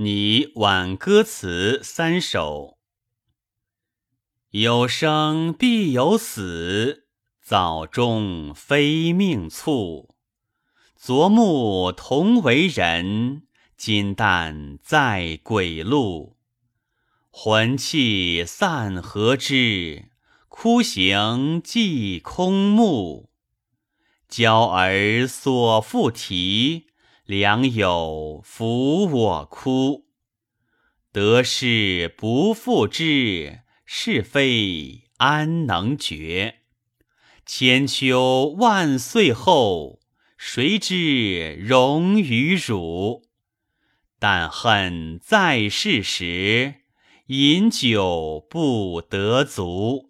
拟挽歌词三首。有生必有死，早终非命促。昨暮同为人，今旦在鬼路。魂气散何之？枯行即空木。娇儿所复啼。良友抚我哭，得失不复知，是非安能决？千秋万岁后，谁知荣与辱？但恨在世时，饮酒不得足。